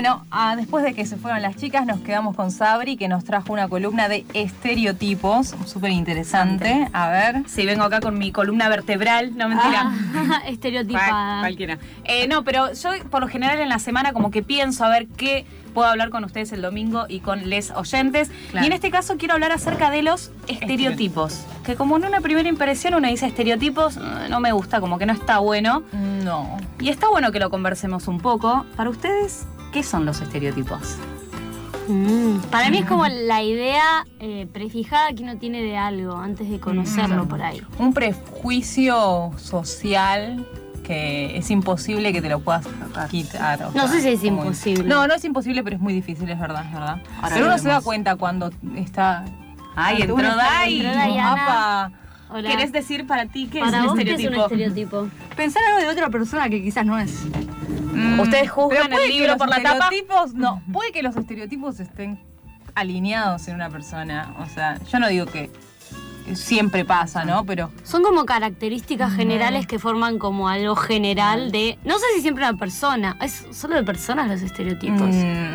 bueno, ah, después de que se fueron las chicas, nos quedamos con Sabri, que nos trajo una columna de estereotipos, súper interesante. A ver. Sí, vengo acá con mi columna vertebral, no mentira. Ah, estereotipada. cualquiera. Eh, no, pero yo por lo general en la semana como que pienso a ver qué puedo hablar con ustedes el domingo y con les oyentes. Claro. Y en este caso quiero hablar acerca de los estereotipos. Que como en una primera impresión uno dice estereotipos, eh, no me gusta, como que no está bueno. No. Y está bueno que lo conversemos un poco. Para ustedes, ¿qué son los estereotipos? Mm, Para mí es como la idea eh, prefijada que uno tiene de algo antes de conocerlo Mm. por ahí. Un prejuicio social que es imposible que te lo puedas quitar. o No sea, sé si es imposible. No, no es imposible, pero es muy difícil, es verdad, es verdad. Ahora pero uno se da cuenta cuando está. Ay, entró Dai. Apa. Hola. ¿Querés decir para ti qué Para es un vos, ¿qué es un estereotipo? Pensar algo de otra persona que quizás no es. Mm, Ustedes juzgan pero el puede que libro los por la tapa. estereotipos- No, puede que los estereotipos estén alineados en una persona. O sea, yo no digo que siempre pasa, ¿no? Pero Son como características generales que forman como algo general de. No sé si siempre una persona. Es solo de personas los estereotipos. mm,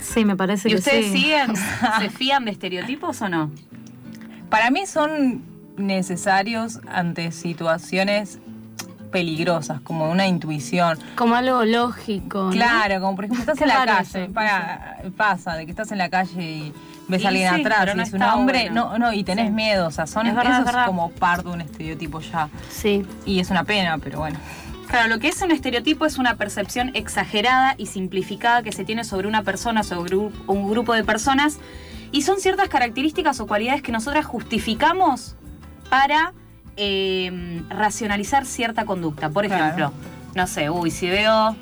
Sí, me parece ¿Y que ustedes sí. siguen, se fían de estereotipos o no? para mí son necesarios ante situaciones peligrosas, como una intuición. Como algo lógico. ¿no? Claro, como por ejemplo estás en la calle, eso. para- pasa de que estás en la calle y ves Y a alguien sí, atrás y no es un hombre, bueno. no, no, y tenés Sí. miedo, o sea, son Es verdad, eso es verdad. como parte de un estereotipo ya. Sí. Y es una pena, pero bueno. Claro, lo que es un estereotipo es una percepción exagerada y simplificada que se tiene sobre una persona, sobre un grupo de personas, y son ciertas características o cualidades que nosotras justificamos para eh, racionalizar cierta conducta. Por Claro. ejemplo, no sé, uy, si veo...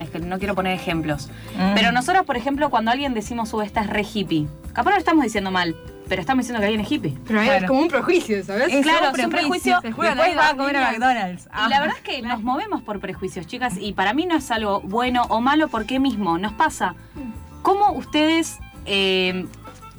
Es que no quiero poner ejemplos. Mm. Pero nosotras, por ejemplo, cuando alguien decimos, uy, esta es re hippie, capaz no lo estamos diciendo mal, pero estamos diciendo que alguien es hippie. Pero Claro. es como un prejuicio, ¿sabes? Es claro, un es un prejuicio. Se juegan Después va a comer a. McDonald's. Y la verdad es que nos movemos por prejuicios, chicas, y para mí no es algo bueno o malo porque mismo nos pasa. ¿Cómo ustedes, eh,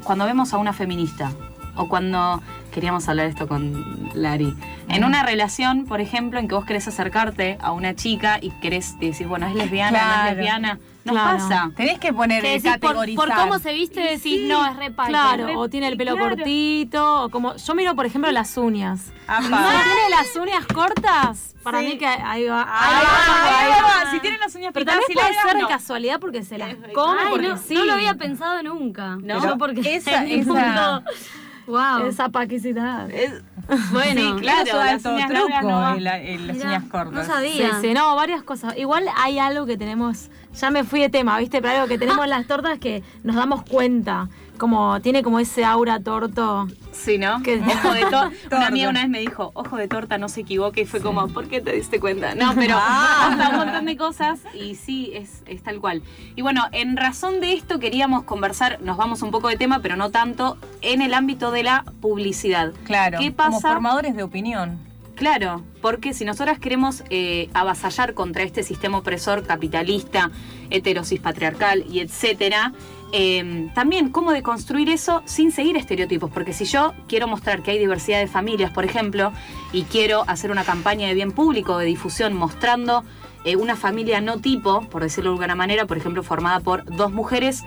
cuando vemos a una feminista, o cuando queríamos hablar esto con Lari, en una relación, por ejemplo, en que vos querés acercarte a una chica y querés decir, bueno, es lesbiana, no Claro. es lesbiana, nos Claro. pasa. Tenés que poner, Que decís, por, categorizar. por cómo se viste, decís, no, es repalte. Claro, o tiene el pelo Claro. cortito, o como yo miro por ejemplo las uñas. Si tiene las uñas cortas, para Sí. mí que ahí va. Ah, ahí va, ahí ahí va. va. Si tienen las uñas Pero pintadas también y puede largas, ser de no. casualidad porque se las come, Ay, porque no, sí. no lo había pensado nunca. No. Yo porque Esa- esa- Wow. Esa paquicidad. bueno, Sí, claro, Eso las uñas truco, largas no va. el- el- las Mirá, uñas no cortas. sabía. Sí, sí, no, varias cosas. Igual hay algo que tenemos, ya me fui de tema, ¿viste? Pero algo que tenemos en las tortas que nos damos cuenta, como tiene como ese aura torto. Sí, ¿no? Que- Ojo de torta. Torta. Una amiga una vez me dijo, ojo de torta, no se equivoque. Y fue como, ¿por qué te diste cuenta? No, pero Ah. hasta un montón de cosas. Y sí, es, es tal cual. Y bueno, en razón de esto queríamos conversar, nos vamos un poco de tema, pero no tanto, en el ámbito de la publicidad. Claro, ¿Qué como pasa? formadores de opinión. Claro, porque si nosotras queremos eh, avasallar contra este sistema opresor capitalista, heterosis patriarcal y etcétera, eh, también cómo deconstruir eso sin seguir estereotipos, porque si yo quiero mostrar que hay diversidad de familias, por ejemplo, y quiero hacer una campaña de bien público, de difusión, mostrando eh, una familia no tipo, por decirlo de alguna manera, por ejemplo, formada por dos mujeres,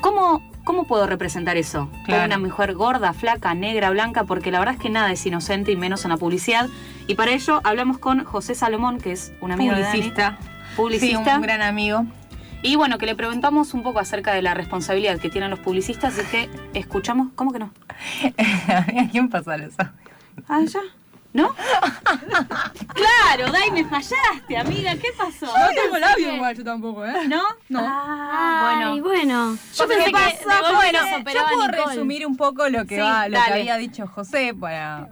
¿cómo, cómo puedo representar eso? Claro. Una mujer gorda, flaca, negra, blanca, porque la verdad es que nada es inocente y menos en la publicidad. Y para ello hablamos con José Salomón, que es un amigo de Dani, Publicista. publicista. Sí, un gran amigo. Y bueno, que le preguntamos un poco acerca de la responsabilidad que tienen los publicistas y que escuchamos. ¿Cómo que no? ¿A quién pasa eso? Ah, ya. ¿No? claro, Dai, me fallaste, amiga. ¿Qué pasó? No tengo labio igual yo tampoco, ¿eh? ¿No? No. Ah, Ay, bueno. bueno. Yo puedo resumir un poco lo que, Sí, va, lo que dale. había dicho José para,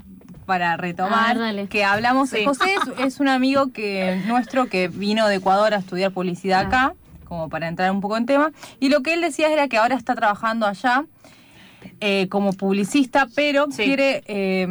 para retomar. Que hablamos. Sí. José es, es un amigo que nuestro que vino de Ecuador a estudiar publicidad Ah. acá, como para entrar un poco en tema. Y lo que él decía era que ahora está trabajando allá eh, como publicista, pero Sí. quiere. eh,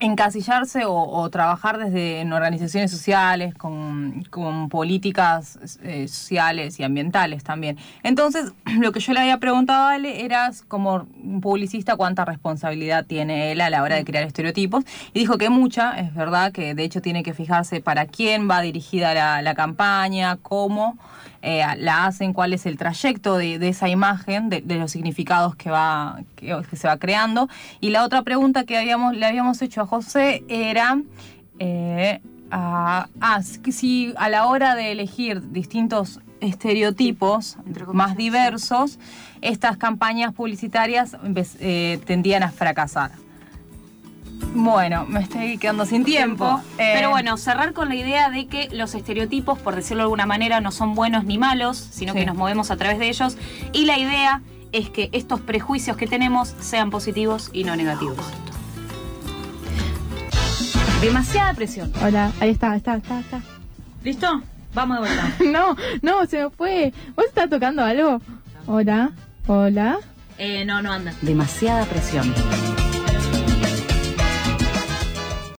encasillarse o, o trabajar desde en organizaciones sociales, con, con políticas eh, sociales y ambientales también. Entonces, lo que yo le había preguntado a Ale era, como publicista, cuánta responsabilidad tiene él a la hora de crear estereotipos. Y dijo que mucha, es verdad, que de hecho tiene que fijarse para quién va dirigida la, la campaña, cómo eh, la hacen, cuál es el trayecto de, de esa imagen, de, de los significados que, va, que, que se va creando. Y la otra pregunta que habíamos, le habíamos hecho a José era... eh, a- si a la hora de elegir distintos estereotipos más diversos, estas campañas publicitarias eh, tendían a fracasar. Bueno, me estoy quedando sin tiempo. Eh, Pero bueno, cerrar con la idea de que los estereotipos, por decirlo de alguna manera, no son buenos ni malos, sino Sí. que nos movemos a través de ellos. Y la idea es que estos prejuicios que tenemos sean positivos y no negativos. Demasiada presión. Hola, ahí está, está, está, está. ¿Listo? Vamos de vuelta. No, no, se me fue. ¿Vos estás tocando algo? Hola, hola. Eh, no, no anda. Demasiada presión.